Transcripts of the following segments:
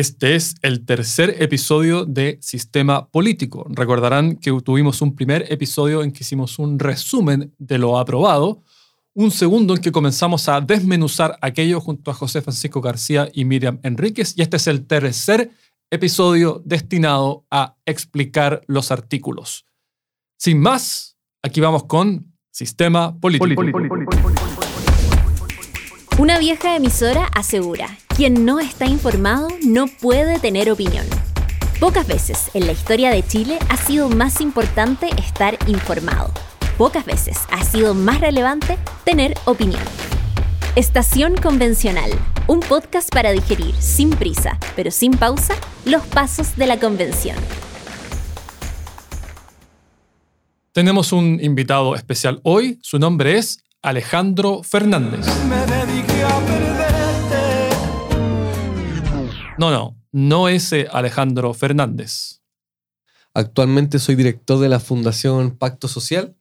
Este es el tercer episodio de Sistema Político. Recordarán que tuvimos un primer episodio en que hicimos un resumen de lo aprobado, un segundo en que comenzamos a desmenuzar aquello junto a José Francisco García y Miriam Enríquez, y este es el tercer episodio destinado a explicar los artículos. Sin más, aquí vamos con Sistema Político. Una vieja emisora asegura, quien no está informado no puede tener opinión. Pocas veces en la historia de Chile ha sido más importante estar informado. Pocas veces ha sido más relevante tener opinión. Estación Convencional, un podcast para digerir sin prisa, pero sin pausa, los pasos de la convención. Tenemos un invitado especial hoy, su nombre es Alejandro Fernández. No, no, no ese Alejandro Fernández. Actualmente soy director de la Fundación Pacto Social,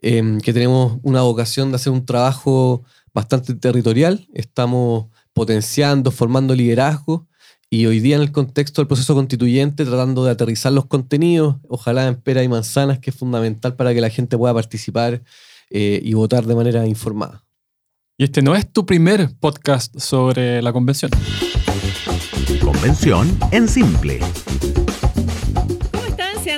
em, que tenemos una vocación de hacer un trabajo bastante territorial. Estamos potenciando, formando liderazgo y hoy día en el contexto del proceso constituyente tratando de aterrizar los contenidos, ojalá en pera y manzanas, que es fundamental para que la gente pueda participar eh, y votar de manera informada. Y este no es tu primer podcast sobre la convención. Convención en simple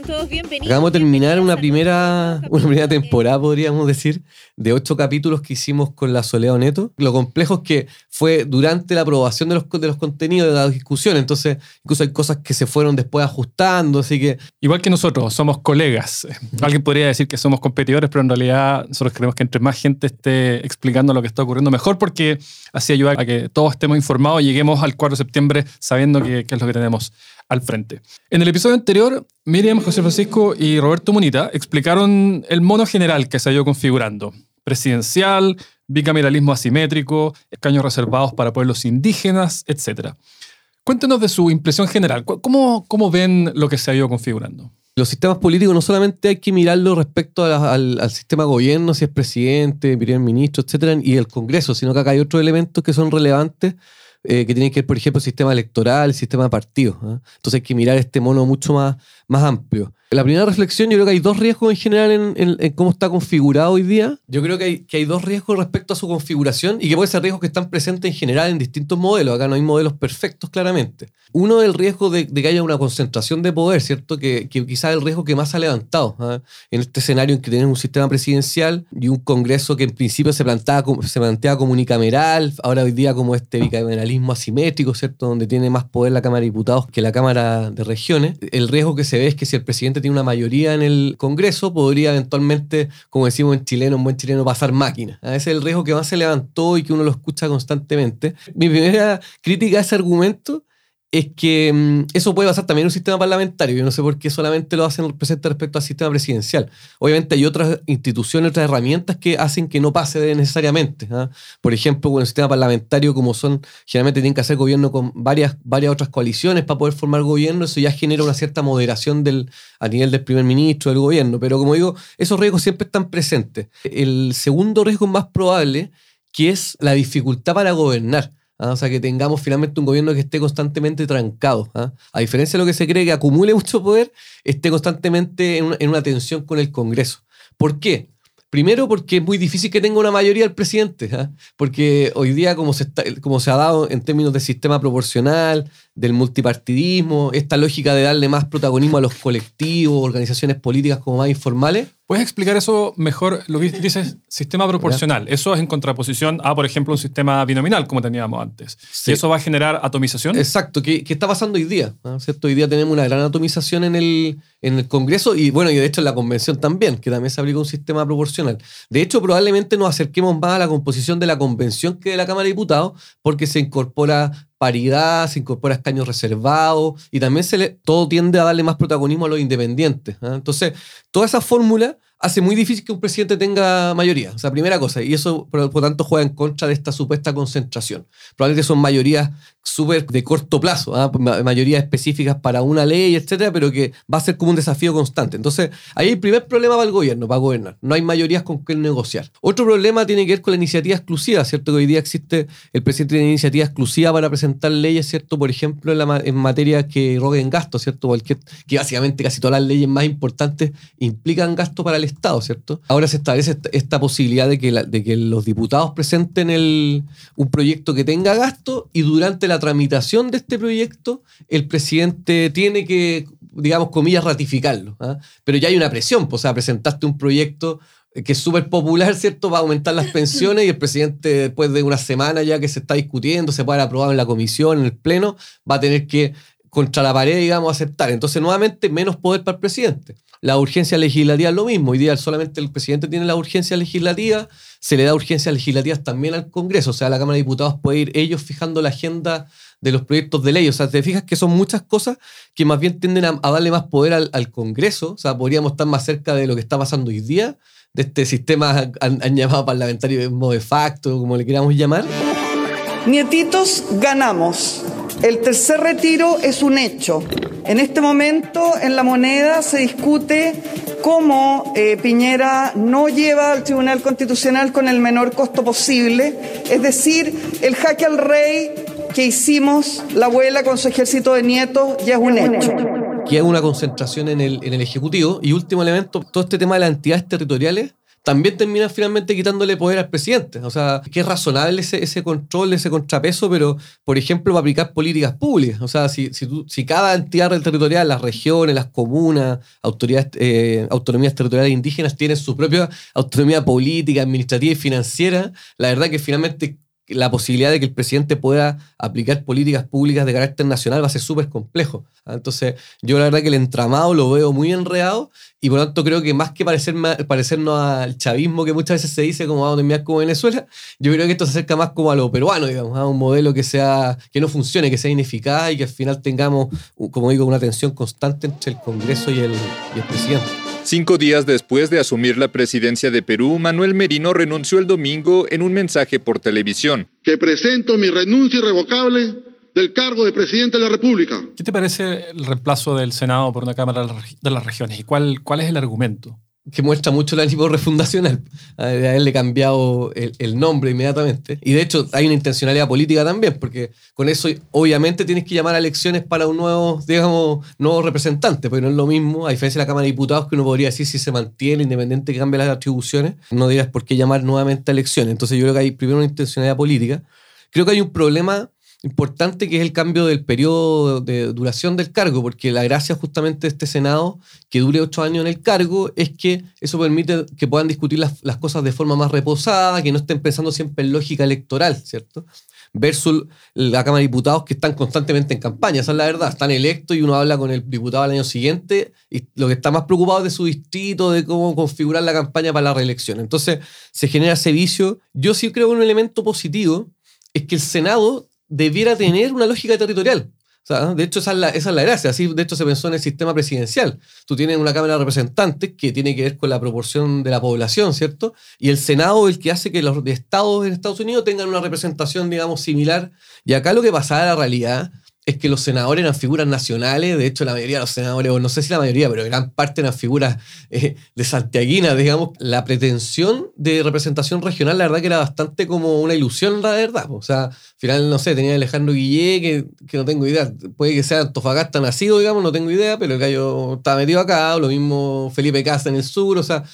todos bienvenidos. Acabamos de terminar una primera, una primera temporada, podríamos decir, de ocho capítulos que hicimos con la Soledad Neto. Lo complejo es que fue durante la aprobación de los, de los contenidos de la discusión, entonces incluso hay cosas que se fueron después ajustando, así que... Igual que nosotros, somos colegas. Alguien podría decir que somos competidores, pero en realidad nosotros creemos que entre más gente esté explicando lo que está ocurriendo, mejor, porque así ayuda a que todos estemos informados y lleguemos al 4 de septiembre sabiendo qué es lo que tenemos al frente. En el episodio anterior, Miriam, José Francisco y Roberto Munita explicaron el mono general que se ha ido configurando. Presidencial, bicameralismo asimétrico, escaños reservados para pueblos indígenas, etc. Cuéntenos de su impresión general. ¿Cómo, cómo ven lo que se ha ido configurando? Los sistemas políticos no solamente hay que mirarlo respecto al, sistema gobierno, si es presidente, primer ministro, etcétera, y el Congreso, sino que acá hay otros elementos que son relevantes eh, que tienen que ver, por ejemplo, sistema electoral, el sistema de partidos. ¿ah? Entonces hay que mirar este mono mucho más, más amplio. La primera reflexión, yo creo que hay dos riesgos en general en, cómo está configurado hoy día. Yo creo que hay, dos riesgos respecto a su configuración y que pueden ser riesgos que están presentes en general en distintos modelos. Acá no hay modelos perfectos claramente. Uno el riesgo de, que haya una concentración de poder, ¿cierto? Que, que quizás el riesgo que más ha levantado ¿ah? en este escenario en que tenemos un sistema presidencial y un Congreso que en principio se plantea, se plantea como unicameral, ahora hoy día como este bicameralismo asimétrico, ¿cierto? Donde tiene más poder la Cámara de Diputados que la Cámara de Regiones. El riesgo que se ve es que si el presidente tiene una mayoría en el Congreso, podría eventualmente, como decimos en chileno, un buen chileno, pasar máquina. Ese es el riesgo que más se levantó y que uno lo escucha constantemente. Mi primera crítica a ese argumento es que mm, eso puede pasar también en un sistema parlamentario. Yo no sé por qué solamente lo hacen presente respecto al sistema presidencial. Obviamente hay otras instituciones, otras herramientas que hacen que no pase necesariamente. ¿ah? Por ejemplo, con el sistema parlamentario, como son, generalmente tienen que hacer gobierno con varias, varias otras coaliciones para poder formar gobierno, eso ya genera una cierta moderación del, a nivel del primer ministro, del gobierno. Pero como digo, esos riesgos siempre están presentes. El segundo riesgo más probable, que es la dificultad para gobernar. ¿Ah? O sea, que tengamos finalmente un gobierno que esté constantemente trancado. ¿ah? A diferencia de lo que se cree que acumule mucho poder, esté constantemente en una, tensión con el Congreso. ¿Por qué? Primero porque es muy difícil que tenga una mayoría el presidente, ¿ah? porque hoy día como se, como se ha dado en términos de sistema proporcional, del multipartidismo, esta lógica de darle más protagonismo a los colectivos, organizaciones políticas como más informales, ¿Puedes explicar eso mejor? Lo que dices sistema proporcional. Eso es en contraposición a, por ejemplo, un sistema binominal como teníamos antes. ¿Y eso va a generar atomización? Exacto, ¿Qué está pasando hoy día. ¿cierto? Hoy día tenemos una gran atomización en el, en el Congreso y, bueno, y de hecho en la Convención también, que también se aplica un sistema proporcional. De hecho, probablemente nos acerquemos más a la composición de la Convención que de la Cámara de Diputados, porque se incorpora paridad, se incorpora escaños reservados y también se le, todo tiende a darle más protagonismo a los independientes. ¿ah? Entonces, toda esa fórmula hace muy difícil que un presidente tenga mayoría. O sea, primera cosa, y eso por, lo tanto juega en contra de esta supuesta concentración. Probablemente son mayorías súper de corto plazo, ¿ah? mayorías específicas para una ley, etcétera, pero que va a ser como un desafío constante. Entonces, ahí el primer problema para el gobierno, para gobernar. No hay mayorías con que negociar. Otro problema tiene que ver con la iniciativa exclusiva, ¿cierto? Que hoy día existe, el presidente tiene iniciativa exclusiva para presentar leyes, ¿cierto? Por ejemplo, en, materia que roguen gastos, ¿cierto? Cualquier, que básicamente casi todas las leyes más importantes implican gasto para el Estado, ¿cierto? Ahora se establece esta, posibilidad de que, los diputados presenten un proyecto que tenga gasto y durante la tramitación de este proyecto el presidente tiene que, digamos, comillas, ratificarlo. ¿ah? Pero ya hay una presión, pues, o sea, presentaste un proyecto que es súper popular, ¿cierto? Va a aumentar las pensiones y el presidente, después de una semana ya que se está discutiendo, se puede aprobar en la comisión, en el pleno, va a tener que, contra la pared, digamos, aceptar. Entonces, nuevamente, menos poder para el presidente. La urgencia legislativa es lo mismo. Hoy día solamente el presidente tiene la urgencia legislativa, se le da urgencias legislativas también al Congreso. O sea, la Cámara de Diputados puede ir ellos fijando la agenda de los proyectos de ley. O sea, te fijas que son muchas cosas que más bien tienden a, darle más poder al, Congreso. O sea, podríamos estar más cerca de lo que está pasando hoy día, de este sistema han, han llamado parlamentario de facto, como le queramos llamar. Nietitos, ganamos. El tercer retiro es un hecho. En este momento en la moneda se discute cómo eh, Piñera no lleva al Tribunal Constitucional con el menor costo posible, es decir, el jaque al rey que hicimos la abuela con su ejército de nietos ya es un hecho. Que hay una concentración en el, en el Ejecutivo y último elemento, todo este tema de las entidades territoriales también termina finalmente quitándole poder al presidente. O sea, que es razonable ese, ese control, ese contrapeso, pero, por ejemplo, para aplicar políticas públicas. O sea, si, si, si cada entidad territorial, las regiones, las comunas, autoridades, eh, autonomías territoriales indígenas tienen su propia autonomía política, administrativa y financiera, la verdad que finalmente la posibilidad de que el presidente pueda aplicar políticas públicas de carácter nacional va a ser súper complejo. ¿ah? Entonces, yo la verdad que el entramado lo veo muy enredado y por lo tanto creo que más que parecer, parecernos al chavismo que muchas veces se dice como vamos a terminar como Venezuela, yo creo que esto se acerca más como a lo peruano, digamos, a un modelo que sea que no funcione, que sea ineficaz y que al final tengamos, como digo, una tensión constante entre el Congreso y el, y el presidente. Cinco días después de asumir la presidencia de Perú, Manuel Merino renunció el domingo en un mensaje por televisión. Que presento mi renuncia irrevocable del cargo de presidente de la República. ¿Qué te parece el reemplazo del Senado por una Cámara de las Regiones y cuál, cuál es el argumento? Que muestra mucho el ánimo refundacional. A él cambiado el, nombre inmediatamente. Y de hecho hay una intencionalidad política también, porque con eso obviamente tienes que llamar a elecciones para un nuevo, digamos, nuevo representante, porque no es lo mismo, a diferencia de la Cámara de Diputados, que uno podría decir si se mantiene independiente que cambie las atribuciones, no digas por qué llamar nuevamente a elecciones. Entonces yo creo que hay primero una intencionalidad política. Creo que hay un problema importante que es el cambio del periodo de duración del cargo, porque la gracia justamente de este Senado, que dure ocho años en el cargo, es que eso permite que puedan discutir las, cosas de forma más reposada, que no estén pensando siempre en lógica electoral, ¿cierto? Versus la Cámara de Diputados que están constantemente en campaña, esa es la verdad, están electos y uno habla con el diputado al año siguiente y lo que está más preocupado es de su distrito, de cómo configurar la campaña para la reelección. Entonces se genera ese vicio. Yo sí creo que un elemento positivo es que el Senado debiera tener una lógica territorial. de hecho, esa es, la, esa es la gracia. Así, de hecho, se pensó en el sistema presidencial. Tú tienes una Cámara de Representantes que tiene que ver con la proporción de la población, ¿cierto? Y el Senado el que hace que los estados en Estados Unidos tengan una representación, digamos, similar. Y acá lo que pasa en la realidad es que los senadores eran figuras nacionales, de hecho la mayoría de los senadores, o no sé si la mayoría, pero gran parte eran figuras eh, de santiaguinas, digamos. La pretensión de representación regional, la verdad que era bastante como una ilusión, la verdad. O sea, al final, no sé, tenía Alejandro Guillé, que, que no tengo idea, puede que sea Antofagasta nacido, digamos, no tengo idea, pero el gallo estaba metido acá, o lo mismo Felipe Casa en el sur, o sea,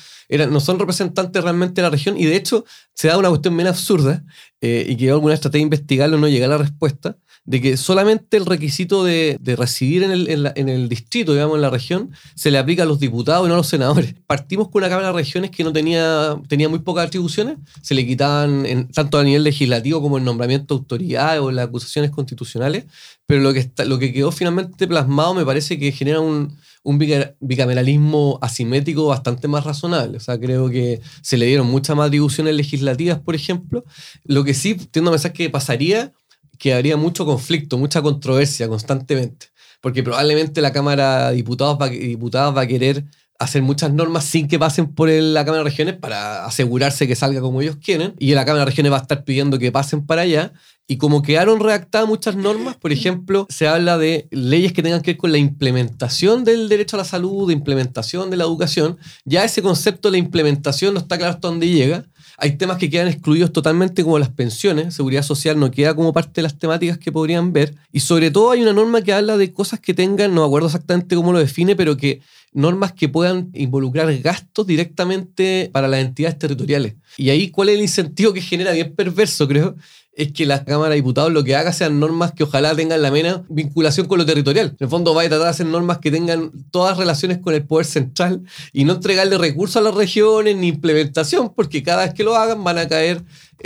no son representantes realmente de la región y de hecho se da una cuestión bien absurda eh, y que alguna estrategia de investigarlo no llega a la respuesta, de que solamente el requisito de, residir en el, en, el, distrito, digamos, en la región, se le aplica a los diputados y no a los senadores. Partimos con una Cámara de Regiones que no tenía, tenía muy pocas atribuciones, se le quitaban tanto a nivel legislativo como el nombramiento de autoridades o las acusaciones constitucionales, pero lo que, está, lo que quedó finalmente plasmado me parece que genera un, un bicameralismo asimétrico bastante más razonable. O sea, creo que se le dieron muchas más atribuciones legislativas, por ejemplo. Lo que sí tiendo a pensar que pasaría que habría mucho conflicto, mucha controversia constantemente, porque probablemente la Cámara de Diputados va, va a querer hacer muchas normas sin que pasen por la Cámara de Regiones para asegurarse que salga como ellos quieren. Y la Cámara de Regiones va a estar pidiendo que pasen para allá. Y como quedaron redactadas muchas normas, por ejemplo, se habla de leyes que tengan que ver con la implementación del derecho a la salud, de implementación de la educación. Ya ese concepto de la implementación no está claro hasta dónde llega. Hay temas que quedan excluidos totalmente como las pensiones, seguridad social no queda como parte de las temáticas que podrían ver. Y sobre todo hay una norma que habla de cosas que tengan, no me acuerdo exactamente cómo lo define, pero que normas que puedan involucrar gastos directamente para las entidades territoriales. Y ahí, ¿cuál es el incentivo que genera? Bien perverso, creo. Es que la Cámara de Diputados lo que haga sean normas que ojalá tengan la menos vinculación con lo territorial. En el fondo, vaya a tratar de hacer normas que tengan todas relaciones con el poder central y no entregarle recursos a las regiones ni implementación, porque cada vez que lo hagan van a caer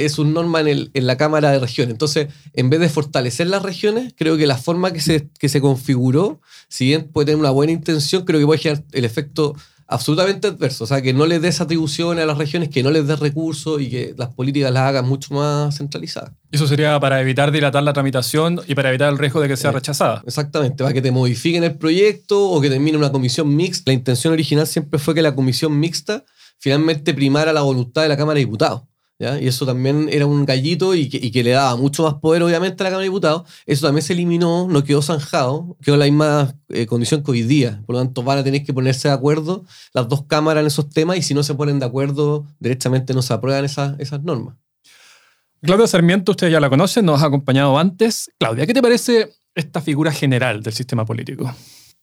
sus normas en, en la Cámara de Regiones. Entonces, en vez de fortalecer las regiones, creo que la forma que se, que se configuró, si bien puede tener una buena intención, creo que puede generar el efecto absolutamente adverso. O sea, que no les des atribuciones a las regiones, que no les des recursos y que las políticas las hagan mucho más centralizadas. Eso sería para evitar dilatar la tramitación y para evitar el riesgo de que sea Sí. rechazada. Exactamente, para que te modifiquen el proyecto o que termine una comisión mixta. La intención original siempre fue que la comisión mixta finalmente primara la voluntad de la Cámara de Diputados. ¿Ya? Y eso también era un gallito y que, y que le daba mucho más poder, obviamente, a la Cámara de Diputados. Eso también se eliminó, no quedó zanjado, quedó en la misma eh, condición que hoy día. Por lo tanto, van a tener que ponerse de acuerdo las dos cámaras en esos temas y si no se ponen de acuerdo, directamente no se aprueban esas, esas normas. Claudia Sarmiento, usted ya la conoce, nos ha acompañado antes. Claudia, ¿qué te parece esta figura general del sistema político?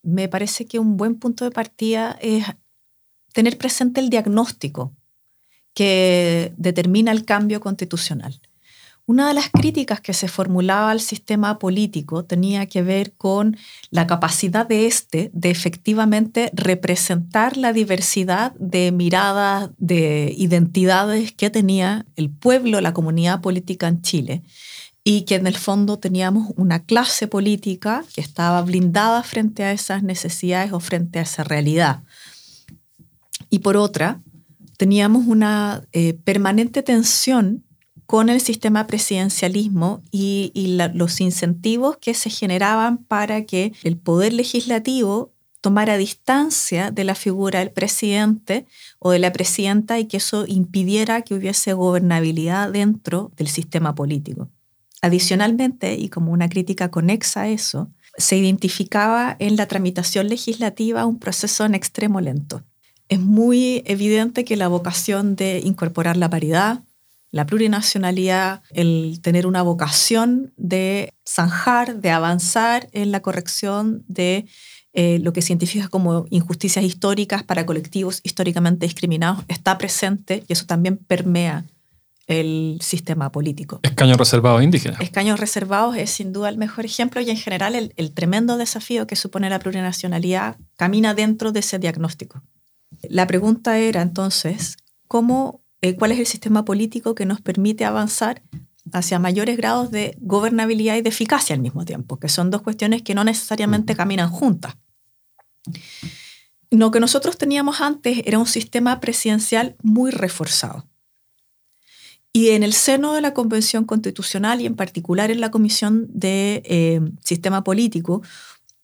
me parece que un buen punto de partida es tener presente el diagnóstico que determina el cambio constitucional. Una de las críticas que se formulaba al sistema político tenía que ver con la capacidad de este de efectivamente representar la diversidad de miradas, de identidades que tenía el pueblo, la comunidad política en Chile y que en el fondo teníamos una clase política que estaba blindada frente a esas necesidades o frente a esa realidad. Y por otra, teníamos una eh, permanente tensión con el sistema presidencialismo y, los incentivos que se generaban para que el poder legislativo tomara distancia de la figura del presidente o de la presidenta y que eso impidiera que hubiese gobernabilidad dentro del sistema político. Adicionalmente, y como una crítica conexa a eso, se identificaba en la tramitación legislativa un proceso en extremo lento. Es muy evidente que la vocación de incorporar la paridad, la plurinacionalidad, el tener una vocación de zanjar, de avanzar en la corrección de eh, lo que se identifica como injusticias históricas para colectivos históricamente discriminados, está presente y eso también permea el sistema político. Escaño reservado a indígenas. Escaños reservados es sin duda el mejor ejemplo y en general el, el tremendo desafío que supone la plurinacionalidad camina dentro de ese diagnóstico. La pregunta era entonces, ¿cómo, eh, ¿cuál es el sistema político que nos permite avanzar hacia mayores grados de gobernabilidad y de eficacia al mismo tiempo? Que son dos cuestiones que no necesariamente caminan juntas. Lo que nosotros teníamos antes era un sistema presidencial muy reforzado. Y en el seno de la Convención Constitucional y en particular en la Comisión de eh, Sistema Político,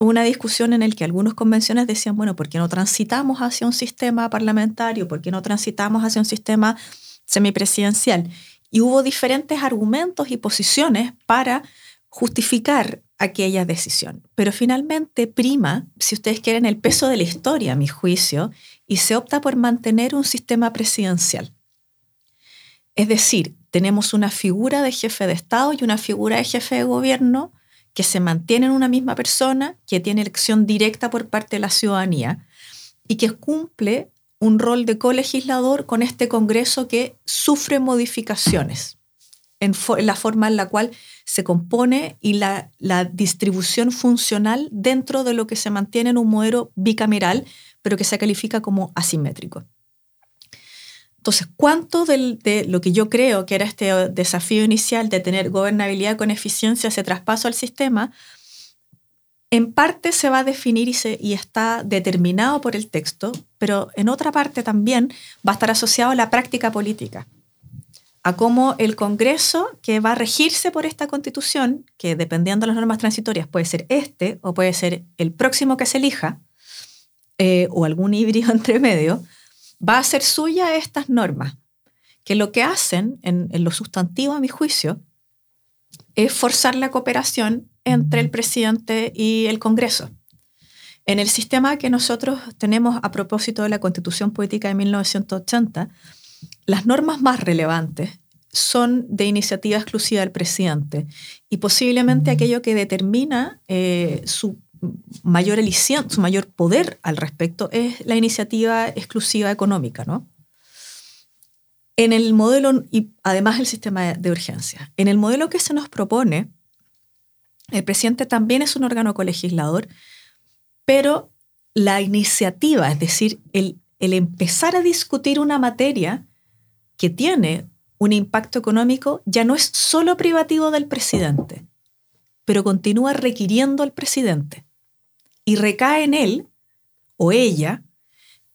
una discusión en la que algunas convenciones decían, bueno, ¿por qué no transitamos hacia un sistema parlamentario? ¿Por qué no transitamos hacia un sistema semipresidencial? Y hubo diferentes argumentos y posiciones para justificar aquella decisión. Pero finalmente prima, si ustedes quieren, el peso de la historia, a mi juicio, y se opta por mantener un sistema presidencial. Es decir, tenemos una figura de jefe de Estado y una figura de jefe de gobierno que se mantienen una misma persona, que tiene elección directa por parte de la ciudadanía y que cumple un rol de colegislador con este Congreso que sufre modificaciones en, en la forma en la cual se compone y la, la distribución funcional dentro de lo que se mantiene en un modelo bicameral, pero que se califica como asimétrico. Entonces, ¿cuánto de lo que yo creo que era este desafío inicial de tener gobernabilidad con eficiencia, ese traspaso al sistema, en parte se va a definir y, se- y está determinado por el texto, pero en otra parte también va a estar asociado a la práctica política, a cómo el Congreso, que va a regirse por esta constitución, que dependiendo de las normas transitorias puede ser este o puede ser el próximo que se elija, eh, o algún híbrido entre medio, va a hacer suya estas normas, que lo que hacen en, en lo sustantivo, a mi juicio, es forzar la cooperación entre el presidente y el Congreso. En el sistema que nosotros tenemos a propósito de la Constitución Política de 1980, las normas más relevantes son de iniciativa exclusiva del presidente y posiblemente aquello que determina eh, su mayor su mayor poder al respecto es la iniciativa exclusiva económica, ¿no? En el modelo, y además el sistema de urgencia, en el modelo que se nos propone, el presidente también es un órgano colegislador, pero la iniciativa, es decir, el, el empezar a discutir una materia que tiene un impacto económico, ya no es solo privativo del presidente, pero continúa requiriendo al presidente. Y recae en él o ella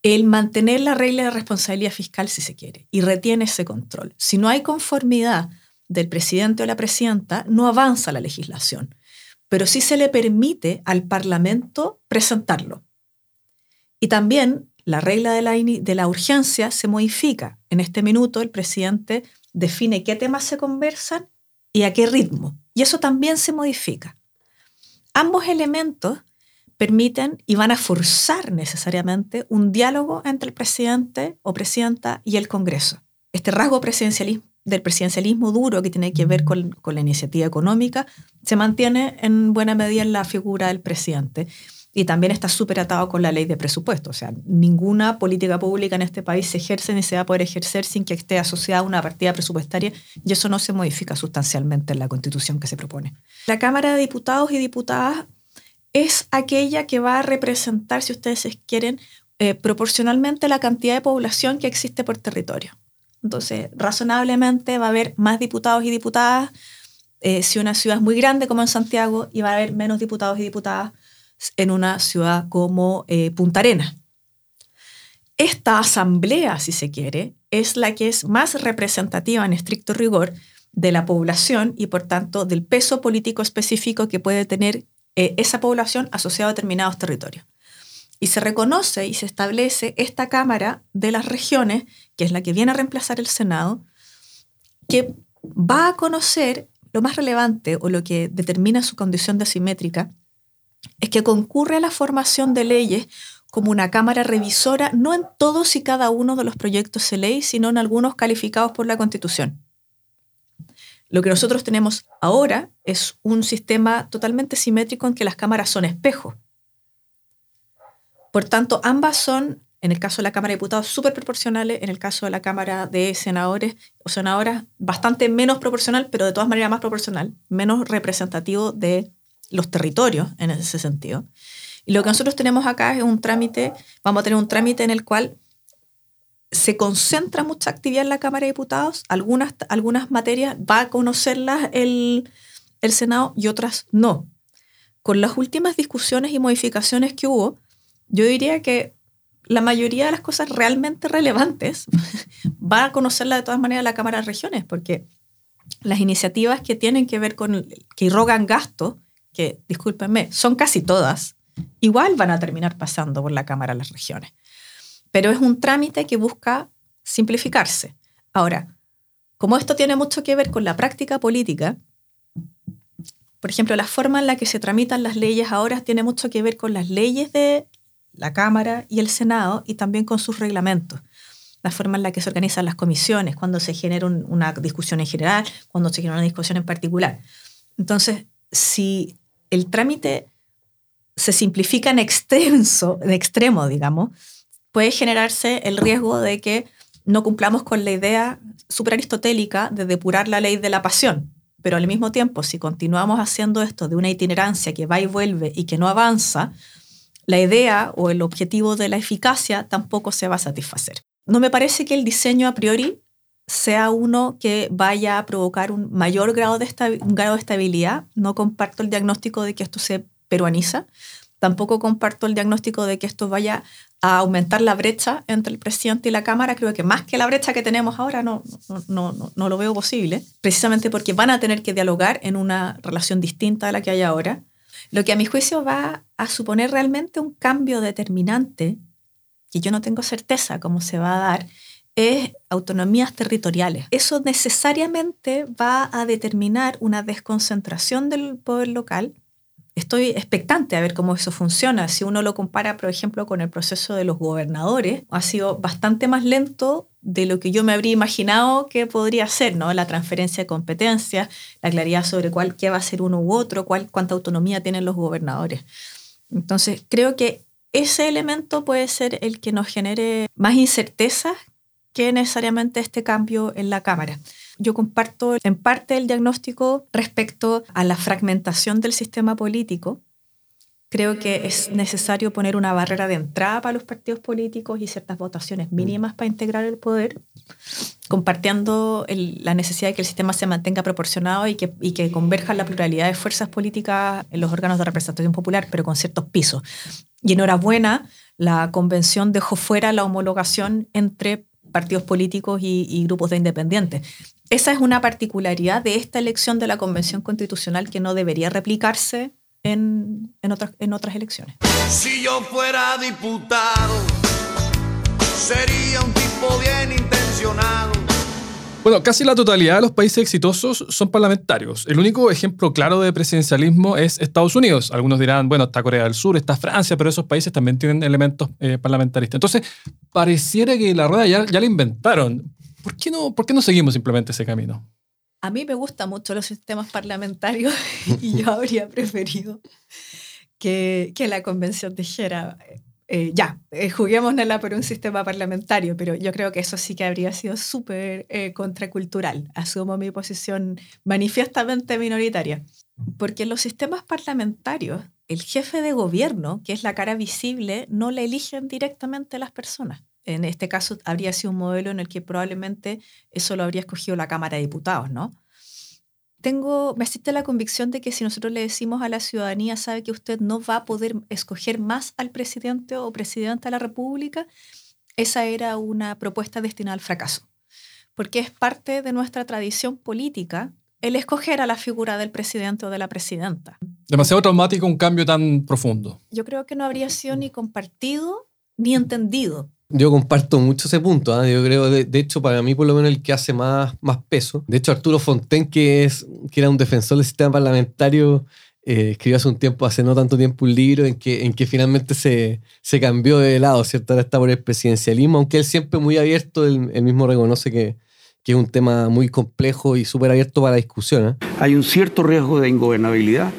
el mantener la regla de responsabilidad fiscal si se quiere y retiene ese control. Si no hay conformidad del presidente o la presidenta, no avanza la legislación, pero sí se le permite al Parlamento presentarlo. Y también la regla de la, de la urgencia se modifica. En este minuto el presidente define qué temas se conversan y a qué ritmo. Y eso también se modifica. Ambos elementos permiten y van a forzar necesariamente un diálogo entre el presidente o presidenta y el Congreso. Este rasgo presidencialismo, del presidencialismo duro que tiene que ver con, la iniciativa económica se mantiene en buena medida en la figura del presidente y también está súper atado con la ley de presupuesto. O sea, ninguna política pública en este país se ejerce ni se va a poder ejercer sin que esté asociada a una partida presupuestaria y eso no se modifica sustancialmente en la constitución que se propone. La Cámara de Diputados y Diputadas es aquella que va a representar, si ustedes quieren, eh, proporcionalmente la cantidad de población que existe por territorio. Entonces, razonablemente va a haber más diputados y diputadas eh, si una ciudad es muy grande como en Santiago y va a haber menos diputados y diputadas en una ciudad como eh, Punta Arenas. Esta asamblea, si se quiere, es la que es más representativa en estricto rigor de la población y por tanto del peso político específico que puede tener eh, esa población asociada a determinados territorios. Y se reconoce y se establece esta Cámara de las Regiones, que es la que viene a reemplazar el Senado, que va a conocer lo más relevante o lo que determina su condición de asimétrica, es que concurre a la formación de leyes como una Cámara revisora, no en todos y cada uno de los proyectos de ley, sino en algunos calificados por la Constitución. Lo que nosotros tenemos ahora es un sistema totalmente simétrico en que las cámaras son espejos. Por tanto, ambas son, en el caso de la Cámara de Diputados, súper proporcionales, en el caso de la Cámara de Senadores o Senadoras, bastante menos proporcional, pero de todas maneras más proporcional, menos representativo de los territorios en ese sentido. Y lo que nosotros tenemos acá es un trámite, vamos a tener un trámite en el cual se concentra mucha actividad en la Cámara de Diputados, algunas, algunas materias va a conocerlas el, el Senado y otras no. Con las últimas discusiones y modificaciones que hubo, yo diría que la mayoría de las cosas realmente relevantes va a conocerla de todas maneras la Cámara de Regiones, porque las iniciativas que tienen que ver con, que irrogan gasto, que discúlpenme, son casi todas, igual van a terminar pasando por la Cámara de las Regiones pero es un trámite que busca simplificarse. Ahora, como esto tiene mucho que ver con la práctica política, por ejemplo, la forma en la que se tramitan las leyes ahora tiene mucho que ver con las leyes de la Cámara y el Senado y también con sus reglamentos. La forma en la que se organizan las comisiones, cuando se genera una discusión en general, cuando se genera una discusión en particular. Entonces, si el trámite se simplifica en extenso, en extremo, digamos, puede generarse el riesgo de que no cumplamos con la idea superaristotélica de depurar la ley de la pasión. Pero al mismo tiempo, si continuamos haciendo esto de una itinerancia que va y vuelve y que no avanza, la idea o el objetivo de la eficacia tampoco se va a satisfacer. No me parece que el diseño a priori sea uno que vaya a provocar un mayor grado de, grado de estabilidad. No comparto el diagnóstico de que esto se peruaniza. Tampoco comparto el diagnóstico de que esto vaya a aumentar la brecha entre el presidente y la Cámara. Creo que más que la brecha que tenemos ahora no, no, no, no, lo veo posible, precisamente porque van a tener que dialogar en una relación distinta a la que hay ahora. Lo que a mi juicio va a suponer realmente un cambio determinante, que yo no tengo certeza cómo se va a dar, es autonomías territoriales. Eso necesariamente va a determinar una desconcentración del poder local. Estoy expectante a ver cómo eso funciona. Si uno lo compara, por ejemplo, con el proceso de los gobernadores, ha sido bastante más lento de lo que yo me habría imaginado que podría ser, ¿no? La transferencia de competencias, la claridad sobre cuál, qué va a ser uno u otro, cuál, cuánta autonomía tienen los gobernadores. Entonces, creo que ese elemento puede ser el que nos genere más incertezas que necesariamente este cambio en la Cámara. Yo comparto en parte el diagnóstico respecto a la fragmentación del sistema político. Creo que es necesario poner una barrera de entrada para los partidos políticos y ciertas votaciones mínimas para integrar el poder, compartiendo la necesidad de que el sistema se mantenga proporcionado y que, y que converja la pluralidad de fuerzas políticas en los órganos de representación popular, pero con ciertos pisos. Y enhorabuena, la convención dejó fuera la homologación entre partidos políticos y, grupos de independientes. Esa es una particularidad de esta elección de la Convención Constitucional que no debería replicarse en, en, otras, en otras elecciones. Si yo fuera diputado, sería un tipo bien intencionado bueno, casi la totalidad de los países exitosos son parlamentarios. El único ejemplo claro de presidencialismo es Estados Unidos. Algunos dirán, bueno, está Corea del Sur, está Francia, pero esos países también tienen elementos eh, parlamentaristas. Entonces, pareciera que la rueda ya, la inventaron. ¿Por qué, no, ¿Por qué no seguimos simplemente ese camino? A mí me gustan mucho los sistemas parlamentarios y yo habría preferido que la convención dijera eh, ya, eh, juguémosla por un sistema parlamentario, pero yo creo que eso sí que habría sido súper eh, contracultural. Asumo mi posición manifiestamente minoritaria. Porque en los sistemas parlamentarios, el jefe de gobierno, que es la cara visible, no le eligen directamente las personas. En este caso, habría sido un modelo en el que probablemente eso lo habría escogido la Cámara de Diputados, ¿no? Tengo, me asiste la convicción de que si nosotros le decimos a la ciudadanía, sabe que usted no va a poder escoger más al presidente o presidenta de la República, esa era una propuesta destinada al fracaso, porque es parte de nuestra tradición política el escoger a la figura del presidente o de la presidenta. Demasiado traumático un cambio tan profundo. Yo creo que no habría sido ni compartido ni entendido yo comparto mucho ese punto. ¿ah? Yo creo, de, hecho, para mí, por lo menos, el que hace más, más peso. De hecho, Arturo Fonten, que, es, que era un defensor del sistema parlamentario, eh, escribió hace un tiempo, hace no tanto tiempo, un libro en que, en que finalmente se, se cambió de lado, ¿cierto? Ahora está por el presidencialismo, aunque él siempre muy abierto, él, mismo reconoce que, que, es un tema muy complejo y súper abierto para la discusión. ¿ah? Hay un cierto riesgo de ingobernabilidad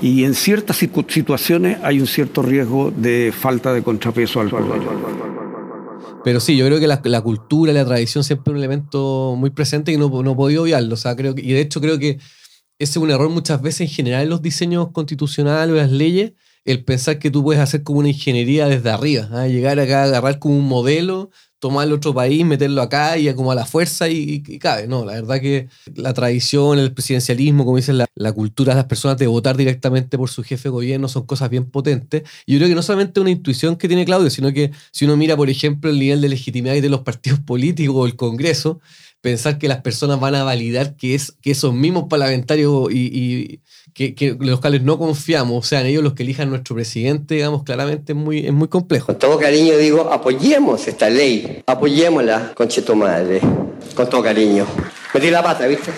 y en ciertas situaciones hay un cierto riesgo de falta de contrapeso al. Pero sí, yo creo que la, cultura y la tradición siempre es un elemento muy presente y no, no podido obviarlo. O sea, creo que, y de hecho creo que ese es un error muchas veces en general en los diseños constitucionales o las leyes, el pensar que tú puedes hacer como una ingeniería desde arriba, ¿ah? llegar acá, agarrar como un modelo, tomar otro país, meterlo acá y como a la fuerza y, cabe. No, la verdad que la tradición, el presidencialismo, como dicen, la, cultura de las personas de votar directamente por su jefe de gobierno son cosas bien potentes. Y yo creo que no solamente una intuición que tiene Claudio, sino que si uno mira, por ejemplo, el nivel de legitimidad de los partidos políticos o el Congreso, pensar que las personas van a validar que, es, que esos mismos parlamentarios y que, los cuales no confiamos, sean ellos los que elijan nuestro presidente, digamos, claramente es muy, es muy complejo. Con todo cariño digo, apoyemos esta ley, apoyémosla, concheto madre, con todo cariño. Metí la pata, ¿viste?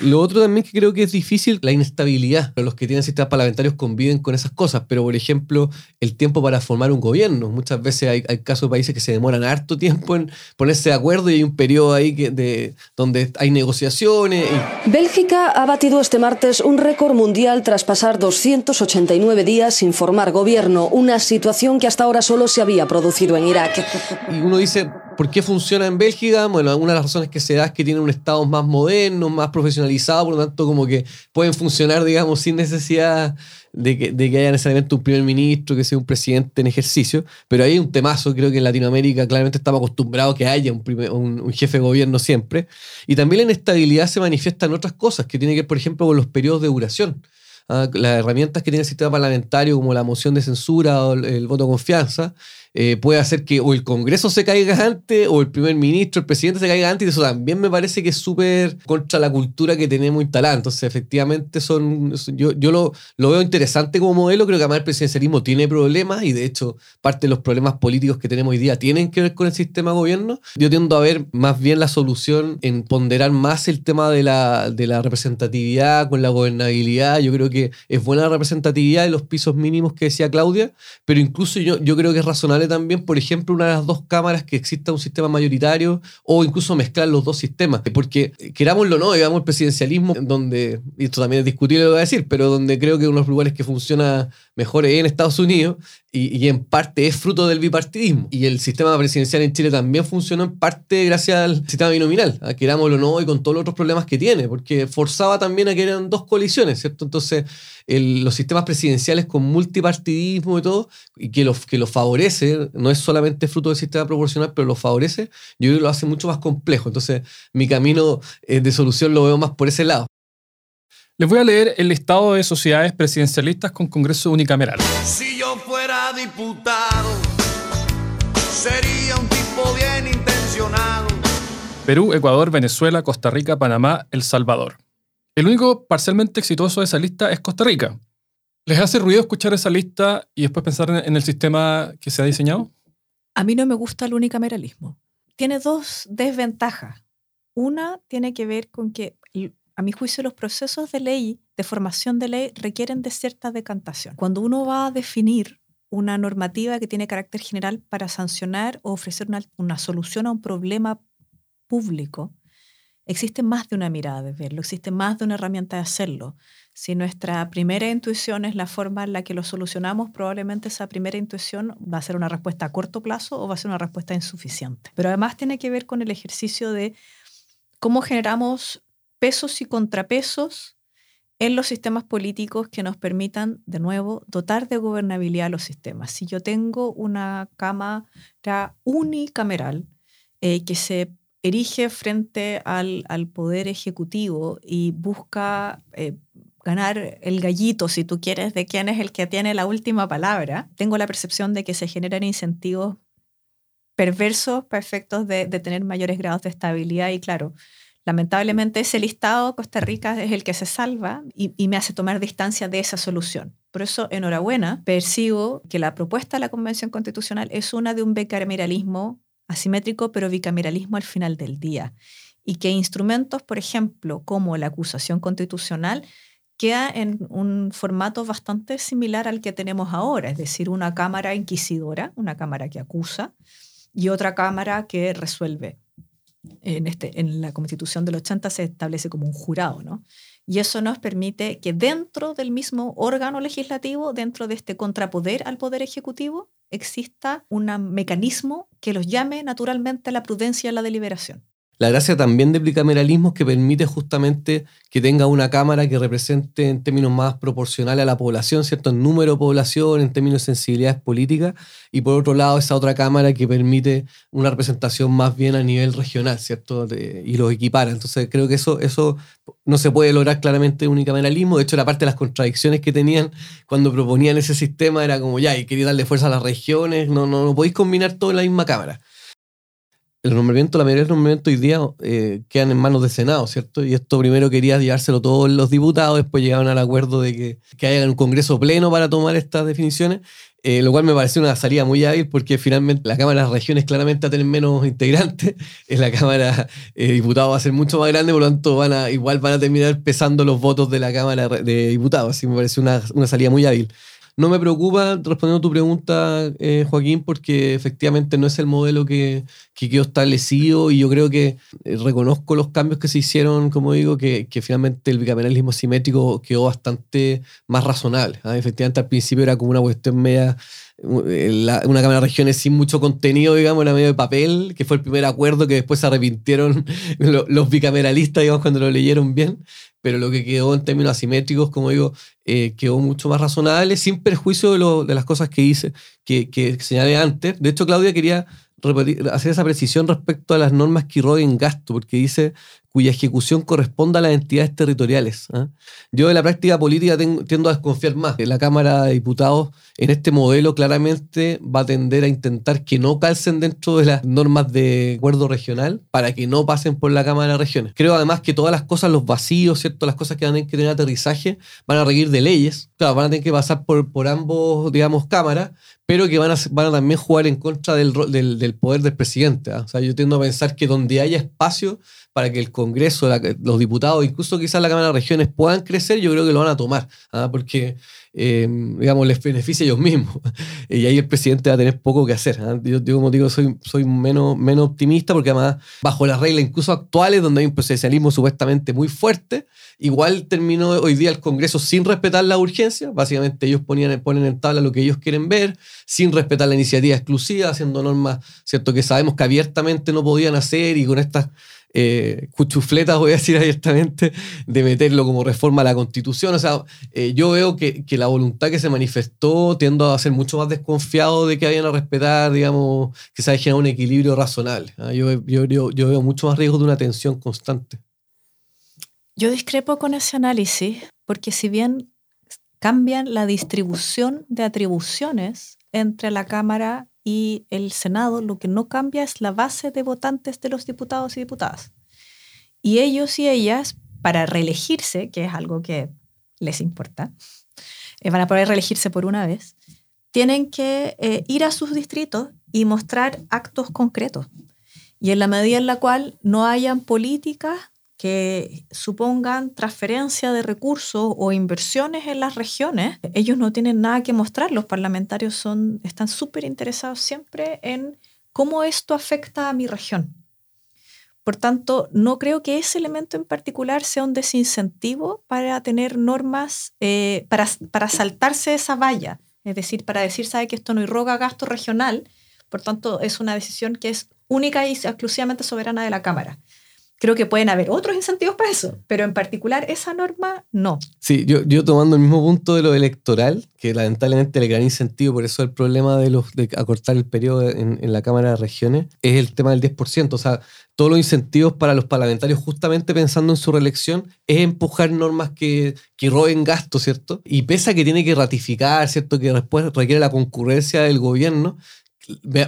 Lo otro también que creo que es difícil, la inestabilidad. Los que tienen sistemas parlamentarios conviven con esas cosas, pero por ejemplo, el tiempo para formar un gobierno. Muchas veces hay, casos de países que se demoran harto tiempo en ponerse de acuerdo y hay un periodo ahí que de, donde hay negociaciones. Bélgica ha batido este martes un récord mundial tras pasar 289 días sin formar gobierno, una situación que hasta ahora solo se había producido en Irak. Y uno dice, ¿Por qué funciona en Bélgica? Bueno, una de las razones que se da es que tienen un Estado más moderno, más profesionalizado, por lo tanto, como que pueden funcionar, digamos, sin necesidad de que, haya necesariamente un primer ministro, que sea un presidente en ejercicio. Pero hay un temazo, creo que en Latinoamérica claramente estamos acostumbrados a que haya un, un, jefe de gobierno siempre. Y también la inestabilidad se manifiesta en otras cosas, que tiene que ver, por ejemplo, con los periodos de duración. Ah, las herramientas que tiene el sistema parlamentario, como la moción de censura o el voto de confianza, eh, puede hacer que o el Congreso se caiga antes o el primer ministro, el presidente se caiga antes y eso también me parece que es súper contra la cultura que tenemos instalada. Entonces, efectivamente, son, yo, yo lo, lo veo interesante como modelo, creo que además el presidencialismo tiene problemas y de hecho parte de los problemas políticos que tenemos hoy día tienen que ver con el sistema de gobierno. Yo tiendo a ver más bien la solución en ponderar más el tema de la, de la representatividad con la gobernabilidad. Yo creo que es buena la representatividad de los pisos mínimos que decía Claudia, pero incluso yo, yo creo que es razonable también, por ejemplo, una de las dos cámaras que exista un sistema mayoritario o incluso mezclar los dos sistemas. Porque querámoslo o no, digamos, el presidencialismo, donde, y esto también es discutible lo voy a decir, pero donde creo que uno de los lugares que funciona mejor es en Estados Unidos y, en parte es fruto del bipartidismo. Y el sistema presidencial en Chile también funcionó en parte gracias al sistema binominal, a querámoslo o no, y con todos los otros problemas que tiene, porque forzaba también a que eran dos coaliciones, ¿cierto? Entonces, los sistemas presidenciales con multipartidismo y todo, y que los, que los favorece, no es solamente fruto del sistema proporcional, pero los favorece, yo creo que lo hace mucho más complejo. Entonces, mi camino eh, de solución lo veo más por ese lado. Les voy a leer el listado de sociedades presidencialistas con Congreso unicameral. Si yo fuera diputado, sería un tipo bien intencionado. Perú, Ecuador, Venezuela, Costa Rica, Panamá, El Salvador. El único parcialmente exitoso de esa lista es Costa Rica. ¿Les hace ruido escuchar esa lista y después pensar en el sistema que se ha diseñado? A mí no me gusta el unicameralismo. Tiene dos desventajas. Una tiene que ver con que a mi juicio, los procesos de ley, de formación de ley, requieren de cierta decantación. Cuando uno va a definir una normativa que tiene carácter general para sancionar o ofrecer una, una solución a un problema público, existe más de una mirada de verlo, existe más de una herramienta de hacerlo. Si nuestra primera intuición es la forma en la que lo solucionamos, probablemente esa primera intuición va a ser una respuesta a corto plazo o va a ser una respuesta insuficiente. Pero además tiene que ver con el ejercicio de cómo generamos pesos y contrapesos en los sistemas políticos que nos permitan, de nuevo, dotar de gobernabilidad a los sistemas. Si yo tengo una Cámara unicameral eh, que se erige frente al, Poder Ejecutivo y busca eh, ganar el gallito, si tú quieres, de quién es el que tiene la última palabra, tengo la percepción de que se generan incentivos perversos para efectos de, de tener mayores grados de estabilidad y, claro, Lamentablemente ese listado Costa Rica es el que se salva y, me hace tomar distancia de esa solución. Por eso, enhorabuena, percibo que la propuesta de la Convención Constitucional es una de un bicameralismo asimétrico, pero bicameralismo al final del día. Y que instrumentos, por ejemplo, como la acusación constitucional, queda en un formato bastante similar al que tenemos ahora, es decir, una Cámara inquisidora, una Cámara que acusa, y otra Cámara que resuelve en, este, en la Constitución del 80 se establece como un jurado, ¿no? Y eso nos permite que dentro del mismo órgano legislativo, dentro de este contrapoder al poder ejecutivo, exista un mecanismo que los llame naturalmente a la prudencia y a la deliberación. La gracia también del bicameralismo es que permite justamente que tenga una Cámara que represente en términos más proporcionales a la población, ¿cierto? En número de población, en términos de sensibilidades políticas, y por otro lado esa otra Cámara que permite una representación más bien a nivel regional, ¿cierto? Y los equipara. Entonces creo que eso, eso no se puede lograr claramente en unicameralismo. De hecho, la parte de las contradicciones que tenían cuando proponían ese sistema era como, ya, y quería darle fuerza a las regiones, no, no, no podéis combinar todo en la misma Cámara el nombramiento, la mayoría de los nombramientos hoy día eh, quedan en manos del Senado, ¿cierto? Y esto primero quería llevárselo todos los diputados, después llegaron al acuerdo de que, que haya un congreso pleno para tomar estas definiciones, eh, lo cual me pareció una salida muy hábil porque finalmente la Cámara de las Regiones claramente va a tener menos integrantes, en la Cámara de Diputados va a ser mucho más grande, por lo tanto van a, igual van a terminar pesando los votos de la Cámara de Diputados, así me pareció una, una salida muy hábil. No me preocupa, respondiendo a tu pregunta, eh, Joaquín, porque efectivamente no es el modelo que, que, quedó establecido y yo creo que eh, reconozco los cambios que se hicieron, como digo, que, finalmente el bicameralismo simétrico quedó bastante más razonable. ¿ah? Efectivamente, al principio era como una cuestión media eh, una Cámara de Regiones sin mucho contenido, digamos, era medio de papel, que fue el primer acuerdo que después se arrepintieron los bicameralistas, digamos, cuando lo leyeron bien pero lo que quedó en términos asimétricos, como digo, eh, quedó mucho más razonable, sin perjuicio de, lo, de las cosas que hice, que, que, señalé antes. De hecho, Claudia quería repetir, hacer esa precisión respecto a las normas que roden gasto, porque dice, cuya ejecución corresponda a las entidades territoriales. ¿ah? Yo en la práctica política tiendo a desconfiar más. La Cámara de Diputados en este modelo claramente va a tender a intentar que no calcen dentro de las normas de acuerdo regional para que no pasen por la Cámara de Regiones. Creo además que todas las cosas, los vacíos, ¿cierto? las cosas que van a tener que tener aterrizaje, van a requerir de leyes. Claro, van a tener que pasar por, por ambos, digamos, cámaras, pero que van a, van a también jugar en contra del, del, del poder del presidente. ¿ah? O sea, yo tiendo a pensar que donde haya espacio para que el Congreso, los diputados, incluso quizás la Cámara de Regiones puedan crecer, yo creo que lo van a tomar, ¿ah? porque, eh, digamos, les beneficia a ellos mismos. y ahí el presidente va a tener poco que hacer. ¿ah? Yo, como digo, soy, soy menos, menos optimista porque además, bajo las reglas incluso actuales, donde hay un presidencialismo supuestamente muy fuerte, igual terminó hoy día el Congreso sin respetar la urgencia. Básicamente ellos ponían, ponen en tabla lo que ellos quieren ver, sin respetar la iniciativa exclusiva, haciendo normas, ¿cierto? Que sabemos que abiertamente no podían hacer y con estas eh, cuchufletas, voy a decir abiertamente, de meterlo como reforma a la Constitución. O sea, eh, yo veo que, la voluntad que se manifestó tiendo a ser mucho más desconfiado de que vayan a respetar, digamos, que se haya generado un equilibrio razonable. ¿ah? Yo, yo, yo, veo mucho más riesgo de una tensión constante. Yo discrepo con ese análisis, porque si bien cambian la distribución de atribuciones entre la Cámara y el Senado, lo que no cambia es la base de votantes de los diputados y diputadas. Y ellos y ellas, para reelegirse, que es algo que les importa, eh, van a poder reelegirse por una vez, tienen que eh, ir a sus distritos y mostrar actos concretos. Y en la medida en la cual no hayan políticas que supongan transferencia de recursos o inversiones en las regiones, ellos no tienen nada que mostrar. Los parlamentarios son, están súper interesados siempre en cómo esto afecta a mi región. Por tanto, no creo que ese elemento en particular sea un desincentivo para tener normas, eh, para, para saltarse esa valla. Es decir, para decir, sabe que esto no irroga gasto regional, por tanto, es una decisión que es única y exclusivamente soberana de la Cámara. Creo que pueden haber otros incentivos para eso, pero en particular esa norma no. Sí, yo, tomando el mismo punto de lo electoral, que lamentablemente el gran incentivo, por eso el problema de, los, acortar el periodo en, la Cámara de Regiones, es el tema del 10%. O sea, todos los incentivos para los parlamentarios, justamente pensando en su reelección, es empujar normas que, que roben gasto, ¿cierto? Y pese a que tiene que ratificar, ¿cierto? Que después requiere la concurrencia del gobierno,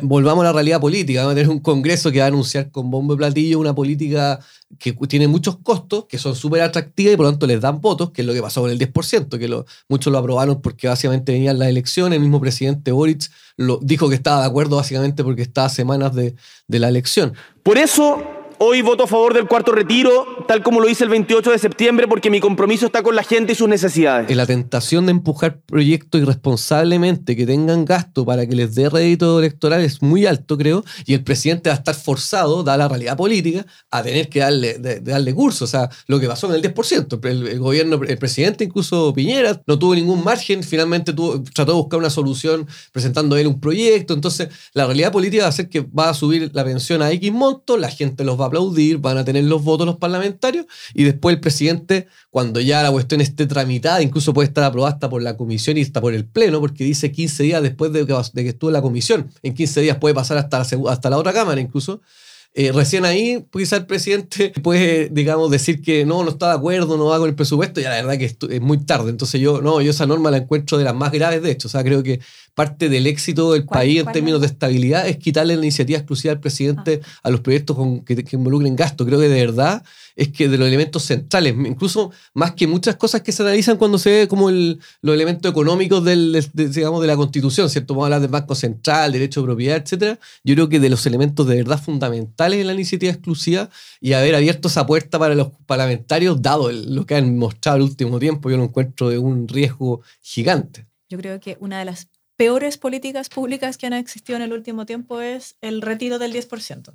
volvamos a la realidad política. Vamos a tener un Congreso que va a anunciar con bombo y platillo una política que tiene muchos costos, que son súper atractivas y por lo tanto les dan votos, que es lo que pasó con el 10%, que muchos lo aprobaron porque básicamente venían las elecciones. El mismo presidente Boric lo, dijo que estaba de acuerdo básicamente porque estaba a semanas de la elección. Por eso Hoy voto a favor del cuarto retiro, tal como lo hice el 28 de septiembre, porque mi compromiso está con la gente y sus necesidades. La tentación de empujar proyectos irresponsablemente que tengan gasto para que les dé rédito electoral es muy alto, creo, y el presidente va a estar forzado, dada la realidad política, a tener que darle, darle curso. O sea, lo que pasó en el 10%. El, gobierno, el presidente, incluso Piñera, no tuvo ningún margen, finalmente tuvo, trató de buscar una solución presentando él un proyecto. Entonces, la realidad política va a ser que va a subir la pensión a X monto, la gente los va a aplaudir, van a tener los votos los parlamentarios y después el presidente, cuando ya la cuestión esté tramitada, incluso puede estar aprobada hasta por la comisión y hasta por el pleno, porque dice 15 días después de que, de que estuvo la comisión. En 15 días puede pasar hasta hasta la otra cámara incluso. Eh, recién ahí, quizá el presidente puede, digamos, decir que no, no está de acuerdo, no va con el presupuesto, y la verdad que es, muy tarde. Entonces yo, no, yo esa norma la encuentro de las más graves, de hecho. O sea, creo que parte del éxito del país en términos de estabilidad es quitarle la iniciativa exclusiva al presidente ah. a los proyectos con, que, que, involucren gasto. Creo que de verdad es que de los elementos centrales, incluso más que muchas cosas que se analizan cuando se ve como el, los elementos económicos de, digamos, de la Constitución, ¿cierto? Vamos a hablar del Banco Central, derecho de propiedad, etcétera. Yo creo que de los elementos de verdad fundamentales en la iniciativa exclusiva y haber abierto esa puerta para los parlamentarios, dado lo que han mostrado el último tiempo, yo lo encuentro de un riesgo gigante. Yo creo que una de las peores políticas públicas que han existido en el último tiempo es el retiro del 10%.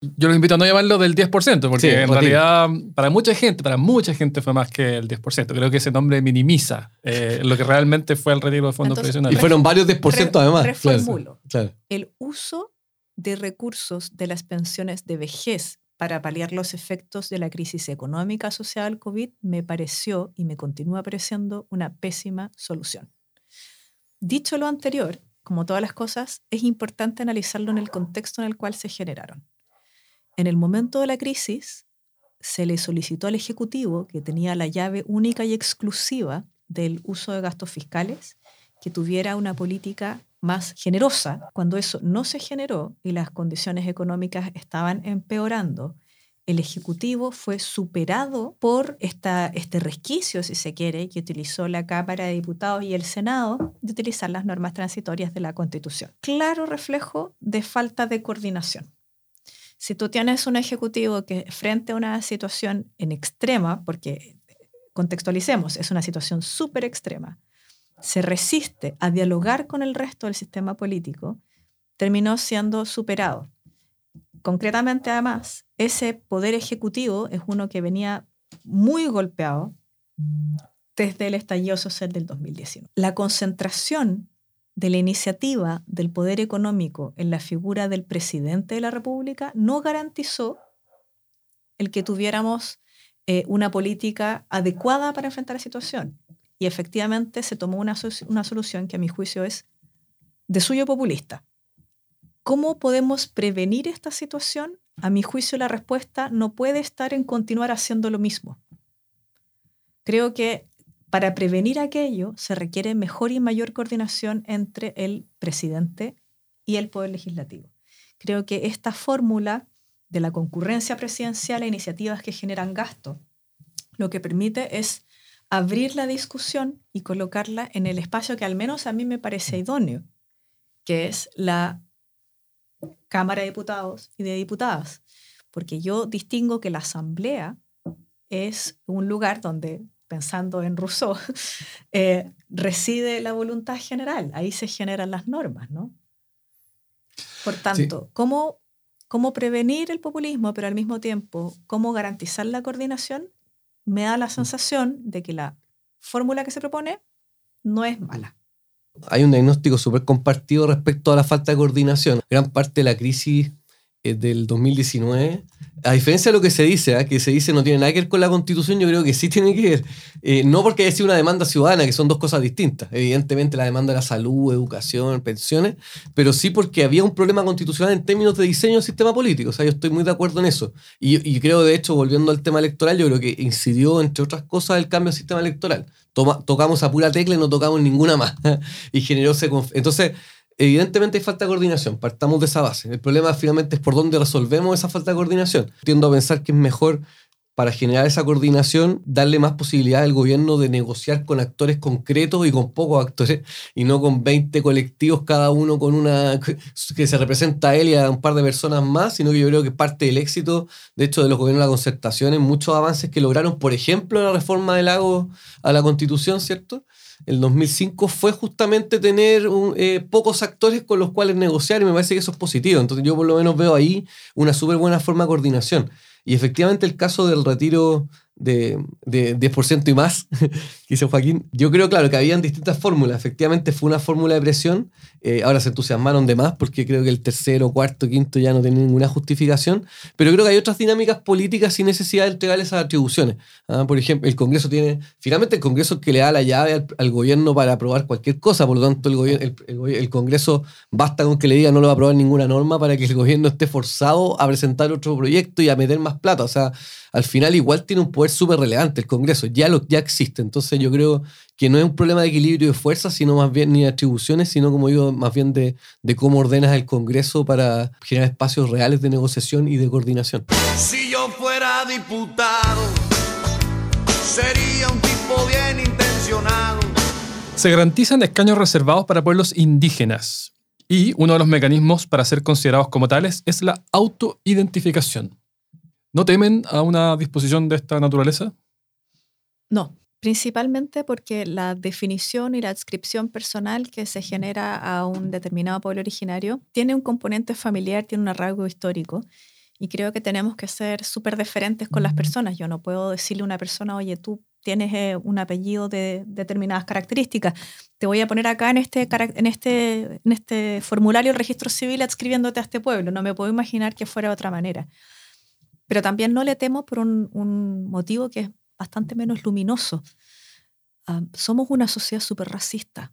Yo los invito a no llamarlo del 10%, porque en realidad para mucha gente, para mucha gente fue más que el 10%. Creo que ese nombre minimiza eh, lo que realmente fue el retiro de fondos previsionales. Y fueron varios 10% además. Reformulo. El uso de recursos de las pensiones de vejez para paliar los efectos de la crisis económica asociada al COVID me pareció y me continúa pareciendo una pésima solución. Dicho lo anterior, como todas las cosas, es importante analizarlo en el contexto en el cual se generaron. En el momento de la crisis, se le solicitó al Ejecutivo, que tenía la llave única y exclusiva del uso de gastos fiscales, que tuviera una política más generosa. Cuando eso no se generó y las condiciones económicas estaban empeorando, el Ejecutivo fue superado por este resquicio, si se quiere, que utilizó la Cámara de Diputados y el Senado de utilizar las normas transitorias de la Constitución. Claro reflejo de falta de coordinación. Si tú tienes un Ejecutivo que frente a una situación en extrema, porque contextualicemos, es una situación súper extrema, se resiste a dialogar con el resto del sistema político, terminó siendo superado. Concretamente, además, ese poder ejecutivo es uno que venía muy golpeado desde el estallido social del 2019. La concentración de la iniciativa del poder económico en la figura del presidente de la República no garantizó el que tuviéramos eh, una política adecuada para enfrentar la situación. Y efectivamente se tomó una, una solución que a mi juicio es de suyo populista. ¿Cómo podemos prevenir esta situación? A mi juicio la respuesta no puede estar en continuar haciendo lo mismo. Creo que para prevenir aquello se requiere mejor y mayor coordinación entre el presidente y el poder legislativo. Creo que esta fórmula de la concurrencia presidencial a iniciativas que generan gasto, lo que permite es abrir la discusión y colocarla en el espacio que al menos a mí me parece idóneo, que es la Cámara de Diputados y de Diputadas, porque yo distingo que la Asamblea es un lugar donde, pensando en Rousseau, eh, reside la voluntad general, ahí se generan las normas, ¿no? Por tanto, ¿cómo, ¿cómo prevenir el populismo, pero al mismo tiempo, cómo garantizar la coordinación? me da la mm. sensación de que la fórmula que se propone no es mala. Hay un diagnóstico súper compartido respecto a la falta de coordinación. Gran parte de la crisis del 2019 a diferencia de lo que se dice, ¿ah? que se dice no tiene nada que ver con la constitución, yo creo que sí tiene que ver. Eh, no porque haya sido una demanda ciudadana, que son dos cosas distintas. Evidentemente la demanda de la salud, educación, pensiones, pero sí porque había un problema constitucional en términos de diseño del sistema político. O sea, yo estoy muy de acuerdo en eso. Y, creo, de hecho, volviendo al tema electoral, yo creo que incidió, entre otras cosas, el cambio del sistema electoral. tocamos a pura tecla y no tocamos ninguna más. y generó ese... Entonces evidentemente hay falta de coordinación, partamos de esa base. El problema finalmente es por dónde resolvemos esa falta de coordinación. Tiendo a pensar que es mejor para generar esa coordinación, darle más posibilidad al gobierno de negociar con actores concretos y con pocos actores, y no con 20 colectivos, cada uno con una que se representa a él y a un par de personas más, sino que yo creo que parte del éxito, de hecho, de los gobiernos de la concertación en muchos avances que lograron, por ejemplo, la reforma del lago a la constitución, ¿cierto? El 2005 fue justamente tener eh, pocos actores con los cuales negociar y me parece que eso es positivo. Entonces yo por lo menos veo ahí una súper buena forma de coordinación. Y efectivamente el caso del retiro de, de 10% y más, hizo Joaquín, yo creo, claro, que habían distintas fórmulas. Efectivamente fue una fórmula de presión. Eh, ahora se entusiasmaron de más porque creo que el tercero, cuarto, quinto ya no tienen ninguna justificación. Pero creo que hay otras dinámicas políticas sin necesidad de entregar esas atribuciones. Ah, por ejemplo, el Congreso tiene, finalmente el Congreso que le da la llave al, gobierno para aprobar cualquier cosa. Por lo tanto, el, el, el, Congreso basta con que le diga no lo va a aprobar ninguna norma para que el gobierno esté forzado a presentar otro proyecto y a meter más plata. O sea, al final igual tiene un poder súper relevante el Congreso, ya, lo, ya existe. Entonces yo creo que no es un problema de equilibrio de fuerzas, sino más bien ni de atribuciones, sino como digo, más bien de, de cómo ordenas el Congreso para generar espacios reales de negociación y de coordinación. Si yo fuera diputado, sería un tipo bien intencionado. Se garantizan escaños reservados para pueblos indígenas. Y uno de los mecanismos para ser considerados como tales es la autoidentificación. ¿No temen a una disposición de esta naturaleza? No, principalmente porque la definición y la adscripción personal que se genera a un determinado pueblo originario tiene un componente familiar, tiene un arraigo histórico. Y creo que tenemos que ser súper diferentes con las personas. Yo no puedo decirle a una persona, oye, tú tienes eh, un apellido de determinadas características. Te voy a poner acá en este, en, este, en este formulario el registro civil adscribiéndote a este pueblo. No me puedo imaginar que fuera de otra manera. Pero también no le temo por un, motivo que es bastante menos luminoso. Ah, somos una sociedad súper racista.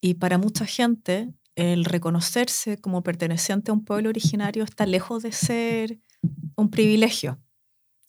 Y para mucha gente, el reconocerse como perteneciente a un pueblo originario está lejos de ser un privilegio.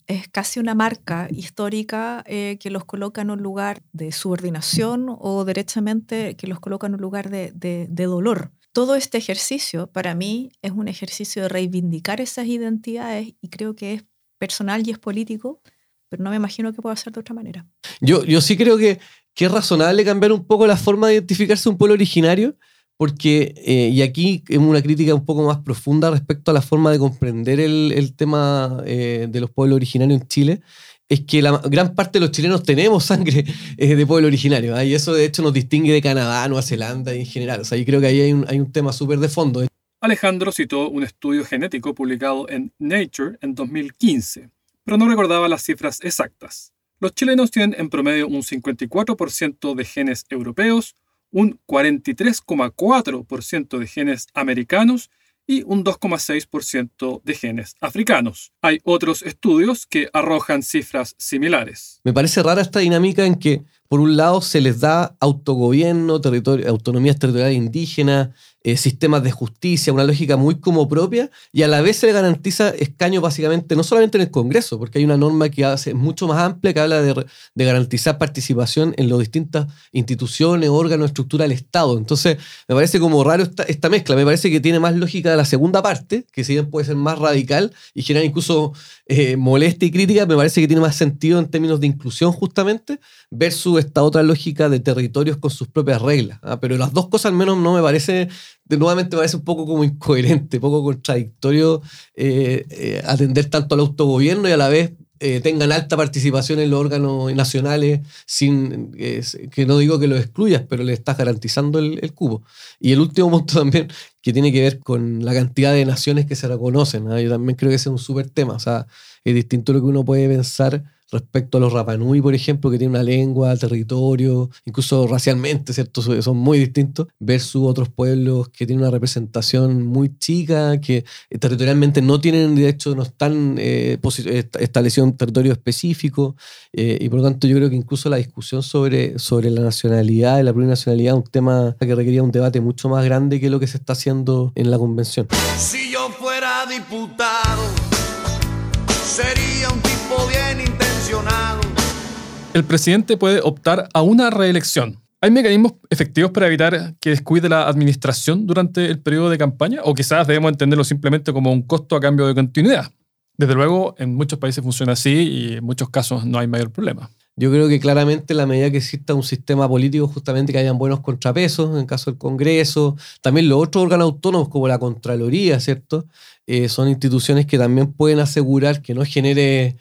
es casi una marca histórica eh, que los coloca en un lugar de subordinación o derechamente que los coloca en un lugar de, de dolor. Todo este ejercicio para mí es un ejercicio de reivindicar esas identidades y creo que es personal y es político, pero no me imagino que pueda ser de otra manera. Yo, yo sí creo que, que es razonable cambiar un poco la forma de identificarse un pueblo originario, porque, eh, y aquí es una crítica un poco más profunda respecto a la forma de comprender el, el tema eh, de los pueblos originarios en Chile, es que la gran parte de los chilenos tenemos sangre eh, de pueblo originario, ¿ah? y eso de hecho nos distingue de Canadá, Nueva Zelanda en general. O sea, yo creo que ahí hay un, hay un tema súper de fondo. Alejandro citó un estudio genético publicado en Nature en 2015, pero no recordaba las cifras exactas. Los chilenos tienen en promedio un 54% de genes europeos, un 43,4% de genes americanos y un 2,6% de genes africanos. Hay otros estudios que arrojan cifras similares. Me parece rara esta dinámica en que, por un lado, se les da autogobierno, autonomías territoriales indígenas, eh, sistemas de justicia, una lógica muy como propia, y a la vez se le garantiza escaño básicamente no solamente en el Congreso, porque hay una norma que hace mucho más amplia que habla de, garantizar participación en las distintas instituciones, órganos, estructuras del Estado. Entonces, me parece como raro esta, esta mezcla, me parece que tiene más lógica de la segunda parte, que si bien puede ser más radical y generar incluso eh, molestia y crítica, me parece que tiene más sentido en términos de inclusión justamente, versus esta otra lógica de territorios con sus propias reglas. ¿ah? Pero las dos cosas al menos no me parece de nuevamente parece un poco como incoherente, poco contradictorio eh, eh, atender tanto al autogobierno y a la vez eh, tengan alta participación en los órganos nacionales, sin que no digo que lo excluyas, pero le estás garantizando el, cubo. Y el último punto también, que tiene que ver con la cantidad de naciones que se reconocen. Yo también creo que ese es un súper tema. O sea, es distinto lo que uno puede pensar respecto a los Rapanui, por ejemplo, que tienen una lengua, territorio, incluso racialmente, ¿cierto? Son muy distintos, versus otros pueblos que tienen una representación muy chica, que territorialmente no tienen, de hecho, no están eh, establecidos en territorio específico, eh, y por lo tanto yo creo que incluso la discusión sobre, sobre la nacionalidad y la plurinacionalidad es un tema que requería un debate mucho más grande que lo que se está haciendo en la convención. Si yo fuera diputado, sería un el presidente puede optar a una reelección. ¿Hay mecanismos efectivos para evitar que descuide la administración durante el periodo de campaña? ¿O quizás debemos entenderlo simplemente como un costo a cambio de continuidad? Desde luego, en muchos países funciona así y en muchos casos no hay mayor problema. Yo creo que claramente la medida que exista un sistema político, justamente que hayan buenos contrapesos, en el caso del Congreso, también los otros órganos autónomos como la Contraloría, ¿cierto? Eh, son instituciones que también pueden asegurar que no genere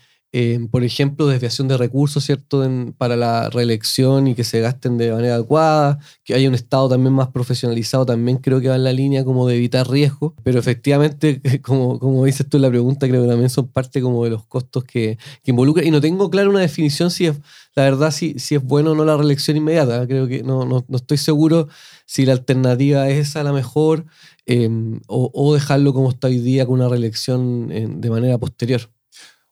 por ejemplo, desviación de recursos, ¿cierto?, para la reelección y que se gasten de manera adecuada, que haya un Estado también más profesionalizado, también creo que va en la línea como de evitar riesgos, pero efectivamente, como, dices tú en la pregunta, creo que también son parte como de los costos que, que involucra, y no tengo clara una definición si es, la verdad, si, si es bueno o no la reelección inmediata, creo que no, no, no estoy seguro si la alternativa es esa la mejor, em, o, o, dejarlo como está hoy día con una reelección de manera posterior.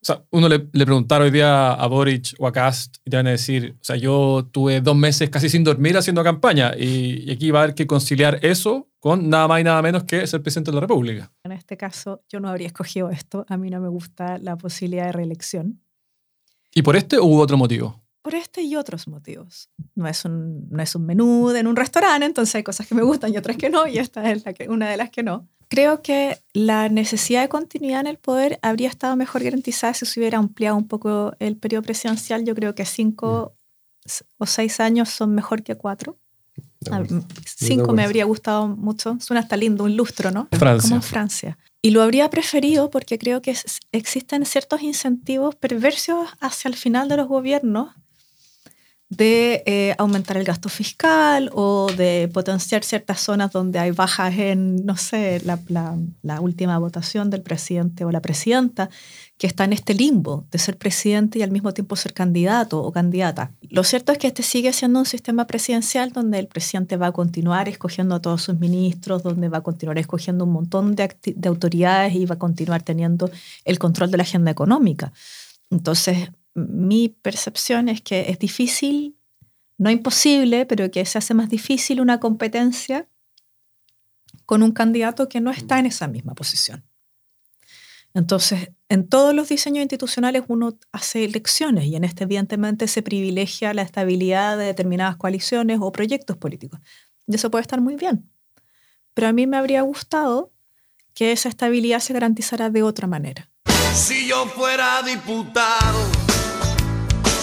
O sea, uno le, le preguntara hoy día a Boric o a Cast y te van a decir, o sea, yo tuve dos meses casi sin dormir haciendo campaña y, y, aquí va a haber que conciliar eso con nada más y nada menos que ser presidente de la República. En este caso, yo no habría escogido esto. A mí no me gusta la posibilidad de reelección. ¿Y por este o hubo otro motivo? Por este y otros motivos. No es un, no es un menú en un restaurante, entonces hay cosas que me gustan y otras que no, y esta es la que, una de las que no creo que la necesidad de continuidad en el poder habría estado mejor garantizada si se hubiera ampliado un poco el periodo presidencial. Yo creo que cinco o seis años son mejor que cuatro. Cinco me habría gustado mucho. Suena hasta lindo, un lustro, ¿no? Francia. Como en Francia. Y lo habría preferido porque creo que existen ciertos incentivos perversos hacia el final de los gobiernos de eh, aumentar el gasto fiscal o de potenciar ciertas zonas donde hay bajas en, no sé, la, la, última votación del presidente o la presidenta, que está en este limbo de ser presidente y al mismo tiempo ser candidato o candidata. Lo cierto es que este sigue siendo un sistema presidencial donde el presidente va a continuar escogiendo a todos sus ministros, donde va a continuar escogiendo un montón de, de autoridades y va a continuar teniendo el control de la agenda económica. Entonces, mi percepción es que es difícil, no imposible, pero que se hace más difícil una competencia con un candidato que no está en esa misma posición. Entonces, en todos los diseños institucionales uno hace elecciones y en este evidentemente se privilegia la estabilidad de determinadas coaliciones o proyectos políticos. Y eso puede estar muy bien. Pero a mí me habría gustado que esa estabilidad se garantizara de otra manera. Si yo fuera diputado,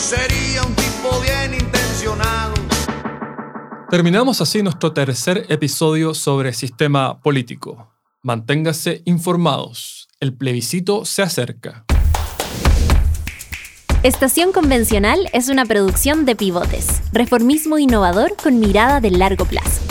sería un tipo bien intencionado. Terminamos así nuestro tercer episodio sobre sistema político. Manténgase informados el plebiscito se acerca. Estación Convencional es una producción de pivotes, reformismo innovador con mirada de largo plazo.